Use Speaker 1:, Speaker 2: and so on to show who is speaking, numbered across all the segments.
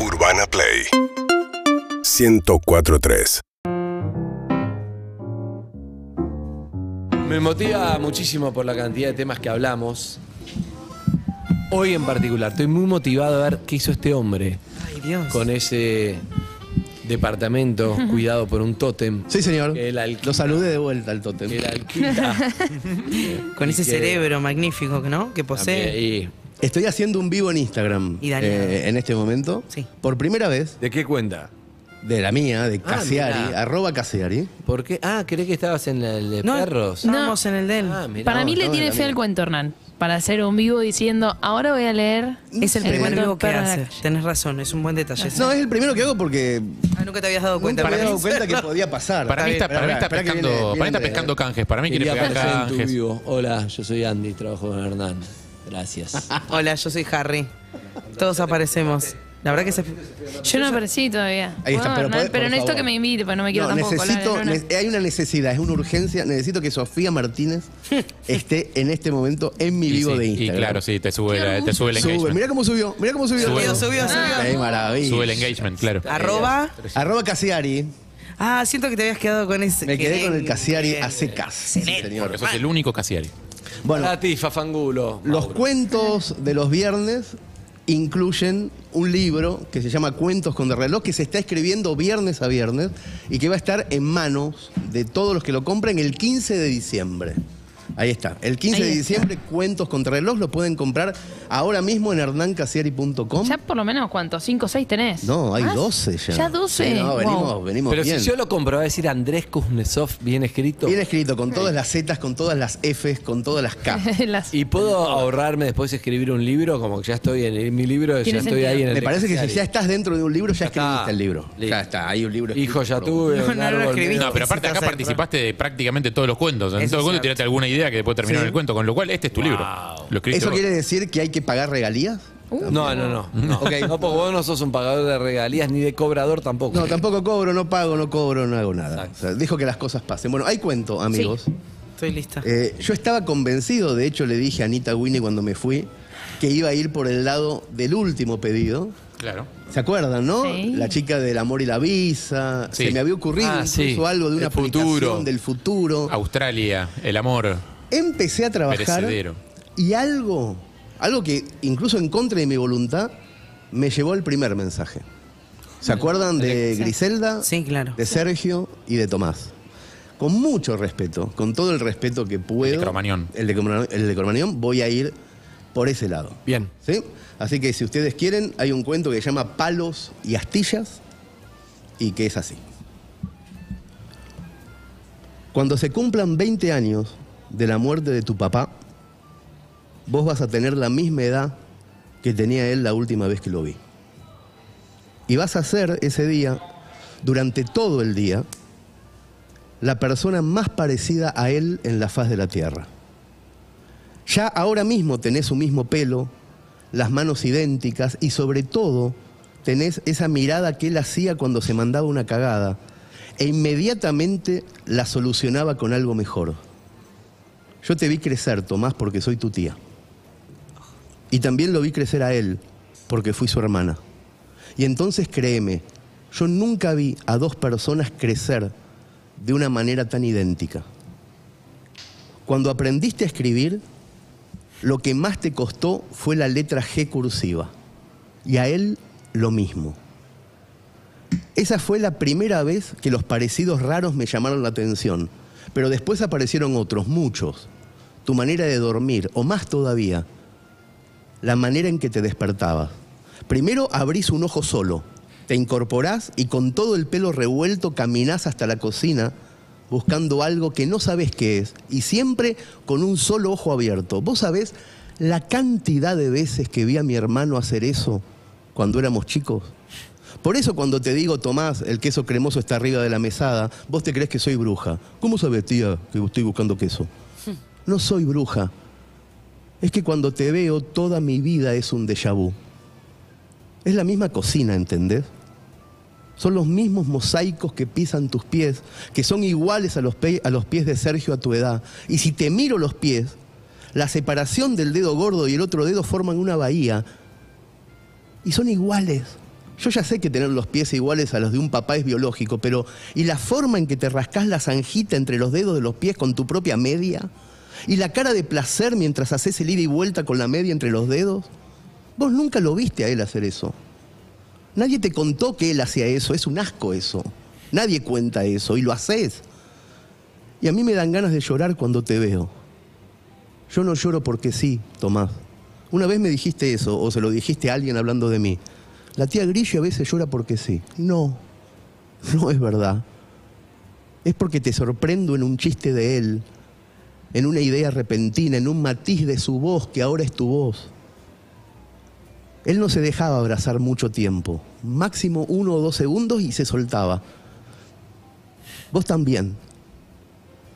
Speaker 1: Urbana Play 1043
Speaker 2: Me motiva muchísimo por la cantidad de temas que hablamos. Hoy en particular, estoy muy motivado a ver qué hizo este hombre
Speaker 3: Ay, Dios.
Speaker 2: con ese departamento cuidado por un tótem.
Speaker 4: Sí, señor.
Speaker 2: Que él alquila.
Speaker 4: Lo saludé de vuelta al tótem.
Speaker 2: Que él alquila.
Speaker 3: Con
Speaker 2: Y
Speaker 3: ese
Speaker 2: que-
Speaker 3: cerebro magnífico, ¿no? Que posee.
Speaker 2: También, y-
Speaker 4: Estoy haciendo un vivo en Instagram
Speaker 3: Y Daniel.
Speaker 4: eh, en este momento.
Speaker 3: Sí.
Speaker 4: Por primera vez,
Speaker 2: ¿De qué cuenta?
Speaker 4: de la mía, de
Speaker 2: Ah,
Speaker 4: Casiari,
Speaker 2: mirá.
Speaker 4: arroba Casiari.
Speaker 2: ¿Por qué? Ah, ¿crees que estabas en el de
Speaker 3: No,
Speaker 2: perros?
Speaker 3: Estábamos en el de él.
Speaker 2: Ah, mirá
Speaker 5: Para mí le
Speaker 4: no,
Speaker 5: tiene
Speaker 4: la
Speaker 5: fe al cuento, Hernán. Para hacer un vivo diciendo, ahora voy a leer
Speaker 3: es el
Speaker 4: Sí.
Speaker 3: primer
Speaker 5: cuento
Speaker 3: vivo que
Speaker 5: perro en la
Speaker 3: hace.
Speaker 5: calle.
Speaker 3: Tenés razón, es un buen detalle.
Speaker 4: No, es el primero que hago porque
Speaker 3: Ah, nunca te habías dado cuenta.
Speaker 4: nunca me había dado cuenta que podía pasar.
Speaker 6: Para mí está, para mí está
Speaker 4: Espera que
Speaker 6: pescando,
Speaker 4: viene-
Speaker 6: para mí está pescando canjes. Para mí quiere
Speaker 2: Quería
Speaker 6: pegar
Speaker 2: aparecer en tu
Speaker 6: canjes.
Speaker 2: vivo. Hola, yo soy Andy, trabajo con Hernán. Gracias.
Speaker 3: Hola, yo soy Harry. Todos aparecemos. La verdad que se.
Speaker 5: Yo no aparecí todavía.
Speaker 4: Ahí está,
Speaker 5: Puedo,
Speaker 4: pero
Speaker 5: Hernán,
Speaker 4: podés,
Speaker 5: pero
Speaker 4: por
Speaker 5: necesito
Speaker 4: favor.
Speaker 5: que me invite, porque no me quiero
Speaker 4: No,
Speaker 5: tampoco
Speaker 4: necesito, ne- hay una necesidad, es una urgencia. Necesito que Sofía Martínez esté en este momento en mi
Speaker 6: Y
Speaker 4: vivo
Speaker 6: sí,
Speaker 4: de
Speaker 6: y
Speaker 4: Instagram.
Speaker 6: claro, sí, te sube, la- te sube el
Speaker 4: Sube,
Speaker 6: engagement.
Speaker 4: mira cómo subió, mira cómo subió.
Speaker 6: Sube.
Speaker 3: Subió, subió, subió.
Speaker 4: Qué maravilla.
Speaker 6: Sube el engagement, claro.
Speaker 3: Arroba.
Speaker 4: Arroba Casiari.
Speaker 3: Ah, siento que te habías quedado con ese.
Speaker 4: Me quedé con el Casiari a secas. Sí, señor.
Speaker 6: Porque sos el único Casiari.
Speaker 4: Bueno,
Speaker 2: Para ti, Fafangulo.
Speaker 4: los
Speaker 2: Mauro.
Speaker 4: cuentos de los viernes incluyen un libro que se llama Cuentos con reloj que se está escribiendo viernes a viernes y que va a estar en manos de todos los que lo compren el 15 de diciembre. Ahí está. El 15
Speaker 5: Ahí
Speaker 4: de diciembre, Cuentos contra reloj, lo pueden comprar ahora mismo en hernancasiari.com.
Speaker 5: Ya por lo menos, ¿cuántos? ¿Cinco o seis tenés?
Speaker 4: No, hay
Speaker 5: ¿Más?
Speaker 4: 12 ya.
Speaker 5: ¿Ya 12?
Speaker 4: Sí, no, venimos,
Speaker 5: Wow.
Speaker 4: venimos
Speaker 2: Pero
Speaker 4: bien.
Speaker 2: si yo lo compro, va a decir Andrés Kuznetsov bien escrito.
Speaker 4: Bien escrito, con todas las Zetas, con todas las Fs, con todas las K.
Speaker 5: Las-
Speaker 2: ¿Y puedo ahorrarme después escribir un libro? Como que ya estoy en, en mi libro, ya estoy
Speaker 5: sentido.
Speaker 2: ahí en el
Speaker 4: Me parece que si ya estás dentro de un libro, ya,
Speaker 2: Ya está.
Speaker 4: escribiste el libro.
Speaker 2: Listo.
Speaker 4: Ya está, hay un libro escrito
Speaker 2: Hijo, ya tuve.
Speaker 3: No, no,
Speaker 6: pero aparte acá participaste de prácticamente todos los cuentos. En todo
Speaker 3: es
Speaker 6: cuento tiraste alguna idea que después terminó en el cuento. Con lo cual, este es tu libro. Lo escribiste
Speaker 4: ¿Eso
Speaker 6: vos.
Speaker 4: quiere decir que hay que pagar regalías?
Speaker 5: Uh.
Speaker 2: No, no, no. No,
Speaker 4: Ok.
Speaker 2: no, porque vos no sos un pagador de regalías ni de cobrador tampoco.
Speaker 4: No, tampoco cobro, no pago, no cobro, no hago nada. O sea, dejo que las cosas pasen. Bueno, hay cuento, amigos.
Speaker 3: Estoy lista.
Speaker 4: Eh, yo estaba convencido, de hecho le dije a Anita Winnie cuando me fui, que iba a ir por el lado del último pedido.
Speaker 6: Claro.
Speaker 4: ¿Se acuerdan, no?
Speaker 5: Sí.
Speaker 4: La chica del amor y la visa.
Speaker 6: Sí.
Speaker 4: Se me había ocurrido
Speaker 2: Ah,
Speaker 4: incluso
Speaker 2: sí.
Speaker 4: algo de una
Speaker 2: El futuro.
Speaker 4: del futuro.
Speaker 6: Australia, el amor.
Speaker 4: Empecé a trabajar
Speaker 6: Perecedero.
Speaker 4: y algo, algo que incluso en contra de mi voluntad, me llevó al primer mensaje. ¿Se acuerdan de Griselda?
Speaker 3: Sí, claro.
Speaker 4: De Sergio y de Tomás. Con mucho respeto, con todo el respeto que puedo.
Speaker 6: El de Cromañón.
Speaker 4: El de, Cromañón- el de Cromañón, voy a ir por ese lado.
Speaker 2: Bien.
Speaker 4: ¿Sí? Así que si ustedes quieren, hay un cuento que se llama Palos y Astillas y que es así. Cuando se cumplan 20 años de la muerte de tu papá, vos vas a tener la misma edad que tenía él la última vez que lo vi. Y vas a ser ese día, durante todo el día, la persona más parecida a él en la faz de la tierra. Ya ahora mismo tenés su mismo pelo, las manos idénticas y sobre todo tenés esa mirada que él hacía cuando se mandaba una cagada e inmediatamente la solucionaba con algo mejor. Yo te vi crecer, Tomás, porque soy tu tía. Y también lo vi crecer a él, porque fui su hermana. Y entonces créeme, yo nunca vi a dos personas crecer de una manera tan idéntica. Cuando aprendiste a escribir, lo que más te costó fue la letra G cursiva. Y a él lo mismo. Esa fue la primera vez que los parecidos raros me llamaron la atención. Pero después aparecieron otros, muchos. Tu manera de dormir, o más todavía, la manera en que te despertabas. Primero abrís un ojo solo, te incorporás y con todo el pelo revuelto caminás hasta la cocina buscando algo que no sabes qué es y siempre con un solo ojo abierto. ¿Vos sabés la cantidad de veces que vi a mi hermano hacer eso cuando éramos chicos? Por eso cuando te digo, Tomás, el queso cremoso está arriba de la mesada, vos te crees que soy bruja. ¿Cómo sabes, tía, que estoy buscando queso? No soy bruja. Es que cuando te veo, toda mi vida es un déjà vu. Es la misma cocina, ¿entendés? Son los mismos mosaicos que pisan tus pies, que son iguales a los, pies de Sergio a tu edad. Y si te miro los pies, la separación del dedo gordo y el otro dedo forman una bahía. Y son iguales. Yo ya sé que tener los pies iguales a los de un papá es biológico, pero ¿y la forma en que te rascás la zanjita entre los dedos de los pies con tu propia media? ¿Y la cara de placer mientras haces el ida y vuelta con la media entre los dedos? Vos nunca lo viste a él hacer eso. Nadie te contó que él hacía eso, es un asco eso. Nadie cuenta eso y lo haces. Y a mí me dan ganas de llorar cuando te veo. Yo no lloro porque sí, Tomás. Una vez me dijiste eso, o se lo dijiste a alguien hablando de mí. La tía Grillo a veces llora porque sí. No, no es verdad. Es porque te sorprendo en un chiste de él, en una idea repentina, en un matiz de su voz que ahora es tu voz. Él no se dejaba abrazar mucho tiempo, máximo uno o dos segundos y se soltaba. Vos también.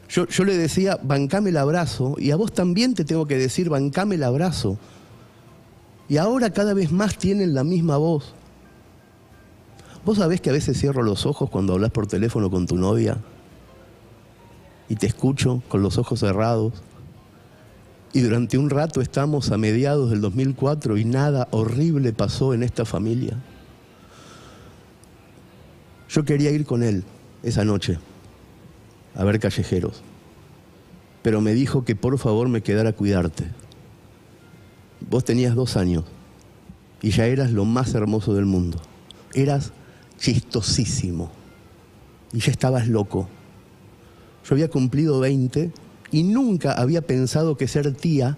Speaker 4: Yo, yo le decía, bancame el abrazo, y a vos también te tengo que decir, bancame el abrazo. Y ahora cada vez más tienen la misma voz. ¿Vos sabés que a veces cierro los ojos cuando hablas por teléfono con tu novia? Y te escucho con los ojos cerrados. Y durante un rato estamos a mediados del 2004 y nada horrible pasó en esta familia. Yo quería ir con él esa noche a ver callejeros, pero me dijo que por favor me quedara a cuidarte. Vos tenías dos años y ya eras lo más hermoso del mundo. Eras chistosísimo y ya estabas loco. Yo había cumplido 20 y nunca había pensado que ser tía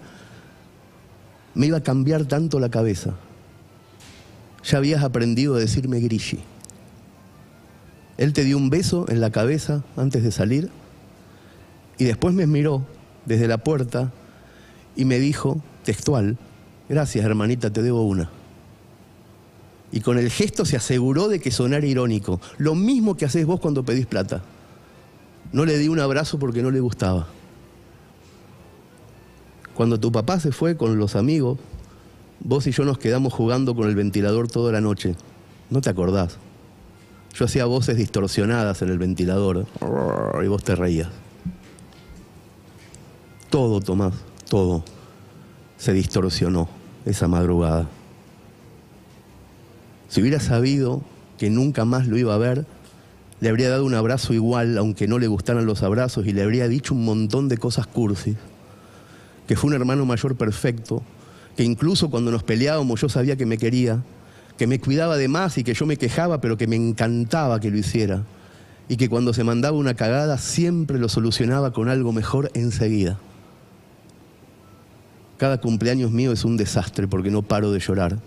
Speaker 4: me iba a cambiar tanto la cabeza. Ya habías aprendido a decirme Grishy. Él te dio un beso en la cabeza antes de salir y después me miró desde la puerta y me dijo, textual, gracias hermanita, te debo una. Y con el gesto se aseguró de que sonara irónico, lo mismo que haces vos cuando pedís plata. No le di un abrazo porque no le gustaba. Cuando tu papá se fue con los amigos, vos y yo nos quedamos jugando con el ventilador toda la noche. ¿No te acordás? Yo hacía voces distorsionadas en el ventilador y vos te reías. Todo, Tomás, todo se distorsionó esa madrugada. Si hubiera sabido que nunca más lo iba a ver, le habría dado un abrazo igual, aunque no le gustaran los abrazos, y le habría dicho un montón de cosas cursis. Que fue un hermano mayor perfecto, que incluso cuando nos peleábamos yo sabía que me quería, que me cuidaba de más y que yo me quejaba, pero que me encantaba que lo hiciera. Y que cuando se mandaba una cagada siempre lo solucionaba con algo mejor enseguida. Cada cumpleaños mío es un desastre porque no paro de llorar.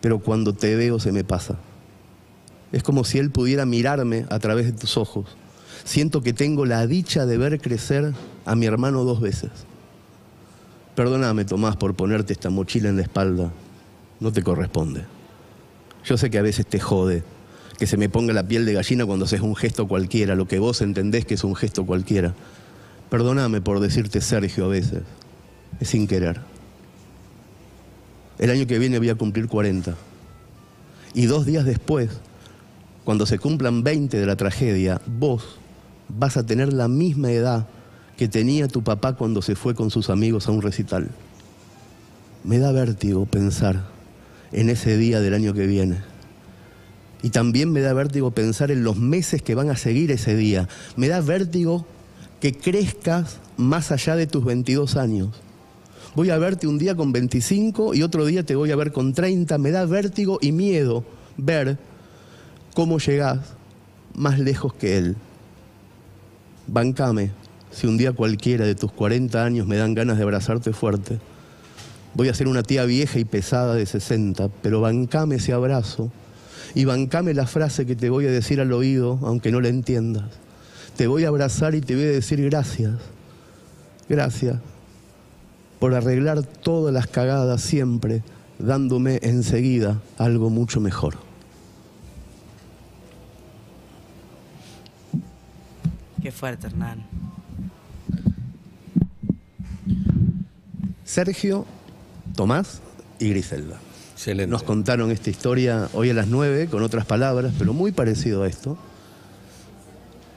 Speaker 4: Pero cuando te veo se me pasa. Es como si él pudiera mirarme a través de tus ojos. Siento que tengo la dicha de ver crecer a mi hermano dos veces. Perdóname, Tomás, por ponerte esta mochila en la espalda. No te corresponde. Yo sé que a veces te jode que se me ponga la piel de gallina cuando haces un gesto cualquiera, lo que vos entendés que es un gesto cualquiera. Perdóname por decirte Sergio a veces. Es sin querer. El año que viene voy a cumplir 40. Y dos días después, cuando se cumplan 20 de la tragedia, vos vas a tener la misma edad que tenía tu papá cuando se fue con sus amigos a un recital. Me da vértigo pensar en ese día del año que viene. Y también me da vértigo pensar en los meses que van a seguir ese día. Me da vértigo que crezcas más allá de tus 22 años. Voy a verte un día con 25 y otro día te voy a ver con 30. Me da vértigo y miedo ver cómo llegás más lejos que él. Bancame, si un día cualquiera de tus 40 años me dan ganas de abrazarte fuerte. Voy a ser una tía vieja y pesada de 60, pero bancame ese abrazo y bancame la frase que te voy a decir al oído, aunque no la entiendas. Te voy a abrazar y te voy a decir gracias. Gracias por arreglar todas las cagadas siempre, dándome enseguida algo mucho mejor.
Speaker 3: Qué fuerte, Hernán.
Speaker 4: Sergio, Tomás y Griselda.
Speaker 2: Excelente.
Speaker 4: Nos contaron esta historia hoy a las 9 con otras palabras, pero muy parecido a esto.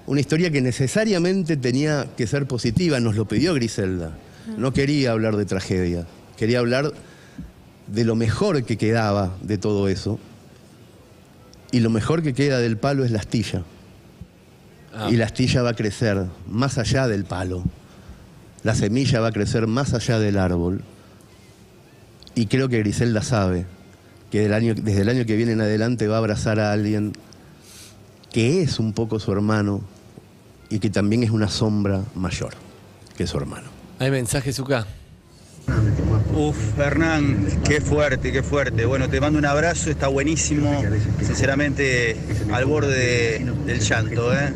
Speaker 4: Una historia que necesariamente tenía que ser positiva, nos lo pidió Griselda. No quería hablar de tragedia, quería hablar de lo mejor que quedaba de todo eso. Y lo mejor que queda del palo es la astilla.
Speaker 2: Ah.
Speaker 4: Y la astilla va a crecer más allá del palo. La semilla va a crecer más allá del árbol. Y creo que Griselda sabe que del año- desde el año que viene en adelante va a abrazar a alguien que es un poco su hermano y que también es una sombra mayor que su hermano.
Speaker 2: Hay mensajes, Zuka.
Speaker 1: Uf, Hernán, qué fuerte, qué fuerte. Bueno, te mando un abrazo, está buenísimo. Sinceramente, al borde de- del llanto, ¿eh?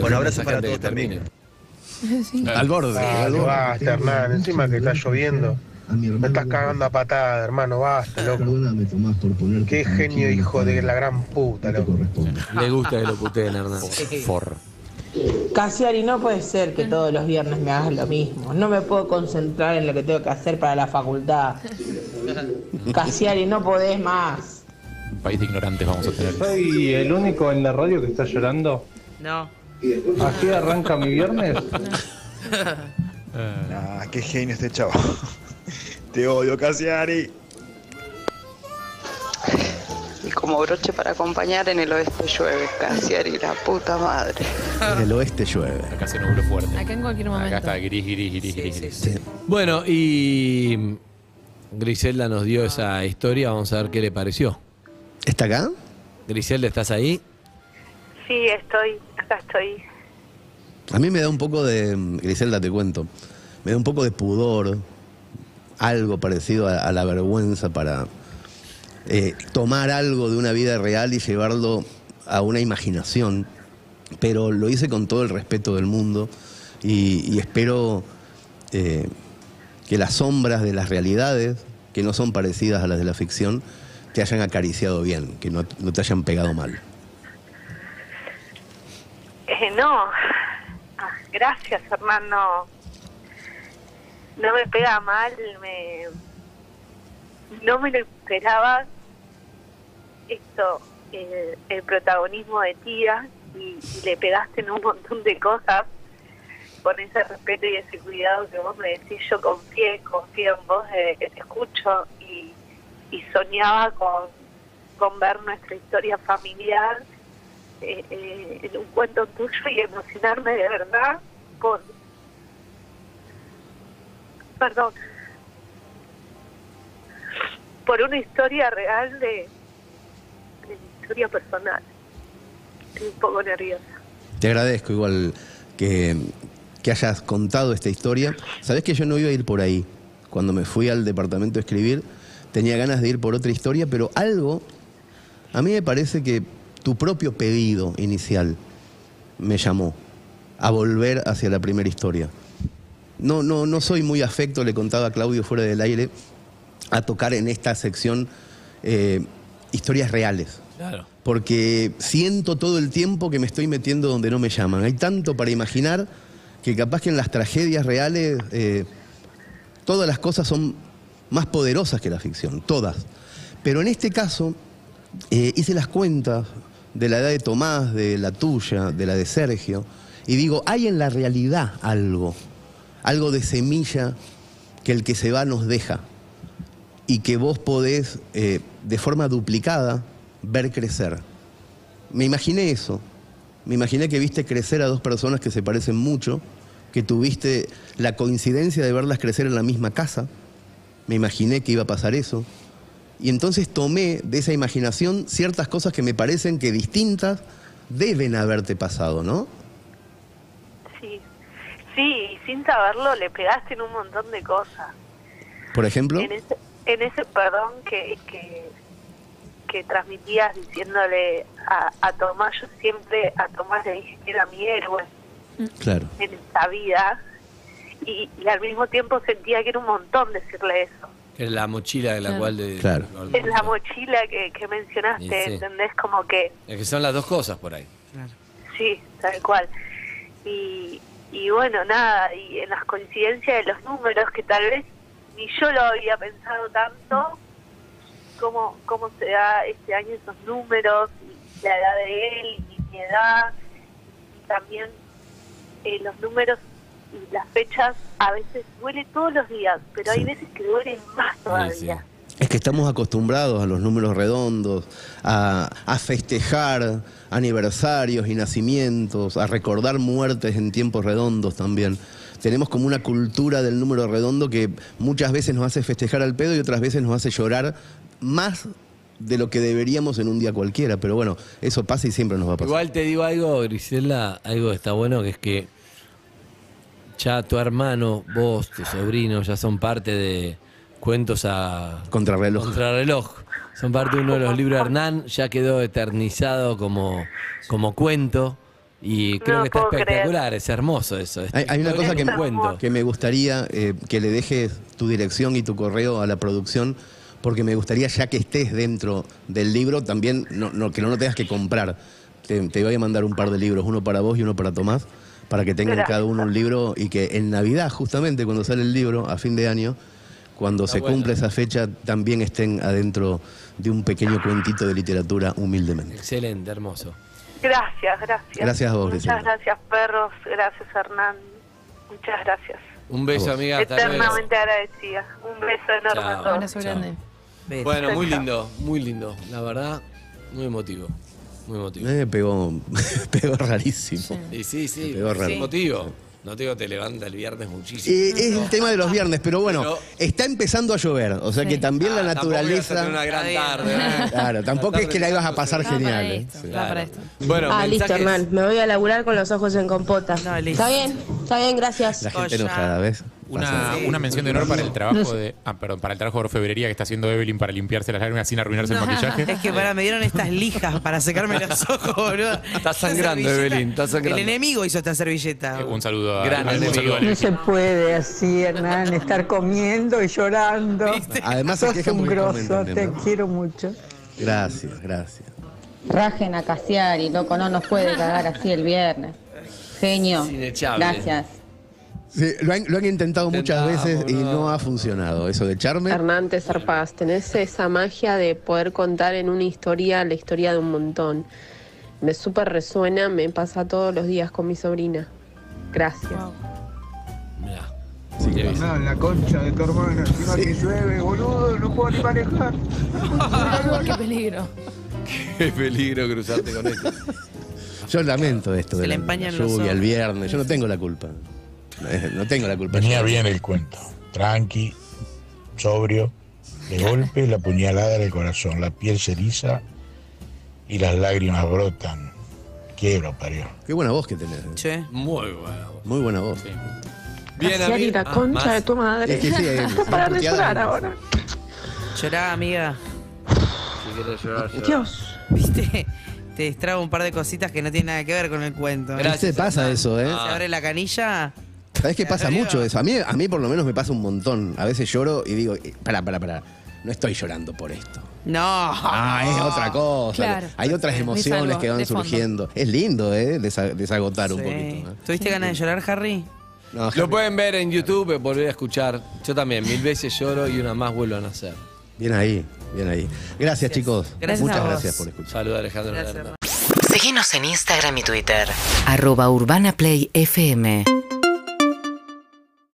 Speaker 1: Bueno, abrazo
Speaker 2: mensaje
Speaker 1: para todos
Speaker 2: que
Speaker 4: Al borde.
Speaker 7: Ah,
Speaker 4: al
Speaker 7: no
Speaker 4: borde.
Speaker 7: basta, Hernán. Encima que está lloviendo. Me estás cagando a patada, hermano. Basta, loco. Qué genio, hijo de la gran puta, loco.
Speaker 2: Le gusta que lo puteen, Hernán.
Speaker 6: Forro.
Speaker 8: Casiari, no puede ser que todos los viernes me hagas lo mismo. No me puedo concentrar en lo que tengo que hacer para la facultad. Casiari, no podés más.
Speaker 6: Un país de ignorantes vamos a tener.
Speaker 9: ¿Soy el único en la radio que está llorando?
Speaker 3: No.
Speaker 9: ¿Así arranca mi viernes?
Speaker 1: Ah, qué genio este chavo. Te odio, Casiari.
Speaker 10: Y como broche para acompañar en el oeste llueve, Casiari, la puta madre.
Speaker 4: En el oeste llueve.
Speaker 6: Acá se nubló fuerte.
Speaker 5: Acá en cualquier momento.
Speaker 6: Acá está gris, gris, gris, gris, gris.
Speaker 4: Sí.
Speaker 2: Bueno, y Griselda nos dio esa historia. Vamos a ver qué le pareció.
Speaker 4: ¿Está acá?
Speaker 2: Griselda, ¿estás ahí?
Speaker 10: Sí, estoy, estoy.
Speaker 4: A mí me da un poco de. Griselda, te cuento. Me da un poco de pudor, algo parecido a, la vergüenza para eh, tomar algo de una vida real y llevarlo a una imaginación. Pero lo hice con todo el respeto del mundo y, espero eh, que las sombras de las realidades, que no son parecidas a las de la ficción, te hayan acariciado bien, que no te hayan pegado mal.
Speaker 10: Eh, no, Ah, gracias Hernán, no, me pega mal, me, no me lo esperaba. Esto, el, el protagonismo de tía y, le pegaste en un montón de cosas con ese respeto y ese cuidado que vos me decís, yo confié, confío en vos desde que te escucho y, y soñaba con ver nuestra historia familiar eh, eh, en un cuento tuyo y emocionarme de verdad por perdón por una historia real de, de mi historia personal estoy un poco nerviosa
Speaker 4: Te agradezco igual que, que hayas contado esta historia. Sabes que yo no iba a ir por ahí. Cuando me fui al departamento a escribir, tenía ganas de ir por otra historia, pero algo, a mí me parece que tu propio pedido inicial me llamó a volver hacia la primera historia. No, no, no soy muy afecto, le contaba a Claudio fuera del aire, a tocar en esta sección eh, historias reales
Speaker 2: Claro.
Speaker 4: porque siento todo el tiempo que me estoy metiendo donde no me llaman. Hay tanto para imaginar que capaz que en las tragedias reales eh, todas las cosas son más poderosas que la ficción, todas. Pero en este caso eh, hice las cuentas de la edad de Tomás, de la tuya, de la de Sergio, y digo, hay en la realidad algo, algo de semilla que el que se va nos deja y que vos podés eh, de forma duplicada ver crecer. Me imaginé eso. Me imaginé que viste crecer a dos personas que se parecen mucho, que tuviste la coincidencia de verlas crecer en la misma casa. Me imaginé que iba a pasar eso. Y entonces tomé de esa imaginación ciertas cosas que me parecen que distintas deben haberte pasado, ¿no?
Speaker 10: sí sí y sin saberlo le pegaste en un montón de cosas
Speaker 4: Por ejemplo,
Speaker 10: en ese, en ese perdón que, que, que transmitías diciéndole a, a Tomás, yo siempre a Tomás le dije que era mi héroe
Speaker 4: claro.
Speaker 10: en esta vida y, y al mismo tiempo sentía que era un montón decirle eso.
Speaker 2: Es la mochila de la
Speaker 5: Claro.
Speaker 2: cual... De,
Speaker 4: Claro.
Speaker 10: Es la mochila que, que mencionaste,
Speaker 2: sí.
Speaker 10: ¿entendés? Como que
Speaker 2: Es que son las dos cosas por ahí.
Speaker 10: Sí, tal cual. Y, y bueno, nada, y en las coincidencias de los números, que tal vez ni yo lo había pensado tanto, cómo, cómo se da este año esos números, y la edad de él, y mi edad, y también eh, los números y las fechas a veces duele todos los días, pero hay veces que duelen más todavía.
Speaker 4: es que estamos acostumbrados a los números redondos, a, a festejar aniversarios y nacimientos, a recordar muertes en tiempos redondos también. Tenemos como una cultura del número redondo que muchas veces nos hace festejar al pedo y otras veces nos hace llorar más de lo que deberíamos en un día cualquiera. Pero bueno, eso pasa y siempre nos va a pasar.
Speaker 2: Igual te digo algo, Griselda, algo que está bueno, que es que ya tu hermano, vos, tu sobrino, ya son parte de cuentos a
Speaker 4: Contrarreloj.
Speaker 2: contrarreloj. Son parte de uno de los libros de Hernán, ya quedó eternizado como, como cuento. Y creo
Speaker 10: No
Speaker 2: que está
Speaker 10: creer.
Speaker 2: espectacular, es hermoso eso. es
Speaker 4: Hay, hay una cosa que,
Speaker 2: cuento.
Speaker 4: que me gustaría eh, que le dejes tu dirección y tu correo a la producción, porque me gustaría, ya que estés dentro del libro, también no, no- que no lo tengas que comprar. Te, te voy a mandar un par de libros, uno para vos y uno para Tomás, para que tengan
Speaker 10: Gracias.
Speaker 4: cada uno un libro y que en Navidad, justamente cuando sale el libro, a fin de año, cuando se
Speaker 2: bueno.
Speaker 4: cumple esa fecha, también estén adentro de un pequeño cuentito de literatura humildemente.
Speaker 2: Excelente, hermoso.
Speaker 10: Gracias, gracias.
Speaker 4: Gracias a vos,
Speaker 10: Muchas
Speaker 4: Griselda.
Speaker 10: gracias, perros. Gracias, Hernán. Muchas gracias.
Speaker 2: Un beso, amiga.
Speaker 10: Eternamente agradecida. Un beso enorme
Speaker 2: Chao.
Speaker 10: a todos.
Speaker 5: Abrazo
Speaker 2: Chao.
Speaker 5: grande.
Speaker 2: Bueno, muy lindo, muy lindo. La verdad, muy emotivo. Muy emotivo.
Speaker 4: Me pegó, pegó rarísimo.
Speaker 2: Y sí, sí,
Speaker 4: Pegó raro.
Speaker 2: emotivo. No te digo, te levanta el viernes muchísimo.
Speaker 4: Eh, es el tema de los viernes, pero bueno,
Speaker 2: Pero-
Speaker 4: está empezando a llover, o sea que
Speaker 5: Sí.
Speaker 4: también la
Speaker 2: Ah, tampoco ibas a
Speaker 4: naturaleza...
Speaker 2: tener una gran tarde. ¿eh?
Speaker 4: Claro, tampoco es que la ibas a pasar
Speaker 5: Da para
Speaker 4: genial. ¿eh?
Speaker 5: esto,
Speaker 4: Sí.
Speaker 5: para esto.
Speaker 2: Bueno,
Speaker 11: Ah, listo,
Speaker 2: mensajes.
Speaker 11: Hernán. Me voy a laburar con los ojos en compota.
Speaker 3: No, listo.
Speaker 11: Está bien, está bien, gracias.
Speaker 4: La gente
Speaker 3: Joya.
Speaker 4: enojada, ¿ves?
Speaker 6: Una, una mención de honor para el trabajo de. Ah, perdón, para el trabajo de orfebrería que está haciendo Evelyn para limpiarse las lágrimas sin arruinarse el maquillaje.
Speaker 3: Es que para, me dieron estas lijas para secarme los ojos, boludo.
Speaker 2: Está sangrando, Evelyn, está sangrando.
Speaker 3: El enemigo hizo esta servilleta.
Speaker 6: Eh, un saludo a,
Speaker 2: Gran
Speaker 6: un
Speaker 2: enemigo.
Speaker 6: saludo a
Speaker 2: No
Speaker 12: se puede así, Hernán, estar comiendo y llorando.
Speaker 4: Además
Speaker 12: Sos un grosso, te quiero mucho.
Speaker 4: Gracias, gracias.
Speaker 13: Rajen a Casiari, loco, no nos puede cagar así el viernes. Genio. Gracias.
Speaker 4: Sí, lo, han, lo han intentado muchas
Speaker 2: Intentamos,
Speaker 4: veces y
Speaker 2: no.
Speaker 4: no ha funcionado. Eso de echarme.
Speaker 11: Hernán, te zarpás. Tenés esa magia de poder contar en una historia la historia de un montón. Me súper resuena, me pasa todos los días con mi sobrina. Gracias.
Speaker 2: Mirá.
Speaker 4: Sí,
Speaker 2: Qué
Speaker 7: la concha de tu hermana, encima que llueve, boludo, no puedo ni manejar.
Speaker 5: Qué peligro.
Speaker 2: Qué peligro cruzarte con esto.
Speaker 4: Yo lamento esto
Speaker 3: Se
Speaker 4: de
Speaker 3: le
Speaker 4: la
Speaker 3: empañan los
Speaker 4: lluvia,
Speaker 3: ojos.
Speaker 4: el viernes. Yo no tengo la culpa. No tengo la culpa.
Speaker 14: Venía bien el cuento. Tranqui, sobrio. De golpe la puñalada en el corazón, la piel se eriza y las lágrimas brotan. Quiebro, parió.
Speaker 4: Qué buena voz que tenés. eh.
Speaker 3: Che.
Speaker 2: Muy bueno.
Speaker 4: Muy buena voz.
Speaker 2: Bien,
Speaker 11: Casiari,
Speaker 2: amigo.
Speaker 11: la
Speaker 2: Ah,
Speaker 11: concha de tu madre.
Speaker 4: Es que sí,
Speaker 11: de
Speaker 4: puteada.
Speaker 11: llorar ahora.
Speaker 3: Llorá, amiga.
Speaker 2: Si querés llorar, llorar.
Speaker 11: Dios.
Speaker 3: ¿Viste? Te distrago un par de cositas que no tienen nada que ver con el cuento.
Speaker 2: Gracias,
Speaker 4: ¿Viste? Pasa eso, ¿eh?
Speaker 3: Se abre la canilla.
Speaker 4: ¿Sabes qué pasa mucho eso? A mí, a mí por lo menos me pasa un montón. A veces lloro y digo, eh, pará, pará, pará. No estoy llorando por esto.
Speaker 3: No.
Speaker 4: Ah, es otra cosa.
Speaker 5: Claro.
Speaker 4: Hay otras
Speaker 5: Es
Speaker 4: emociones
Speaker 5: algo
Speaker 4: que van surgiendo. Es lindo, ¿eh? Desa- desagotar un poquito. ¿eh?
Speaker 3: ¿Tuviste ganas de llorar, Harry?
Speaker 4: No,
Speaker 2: Lo pueden ver en YouTube, volver a escuchar. Yo también, mil veces lloro y una más vuelvo a nacer.
Speaker 4: Bien ahí, bien ahí. Gracias, chicos.
Speaker 3: Gracias
Speaker 4: Muchas
Speaker 3: a vos.
Speaker 4: gracias por escuchar.
Speaker 2: Saludos, Alejandro.
Speaker 3: Gracias.
Speaker 15: Seguinos en Instagram y Twitter. Arroba Urbana Play FM.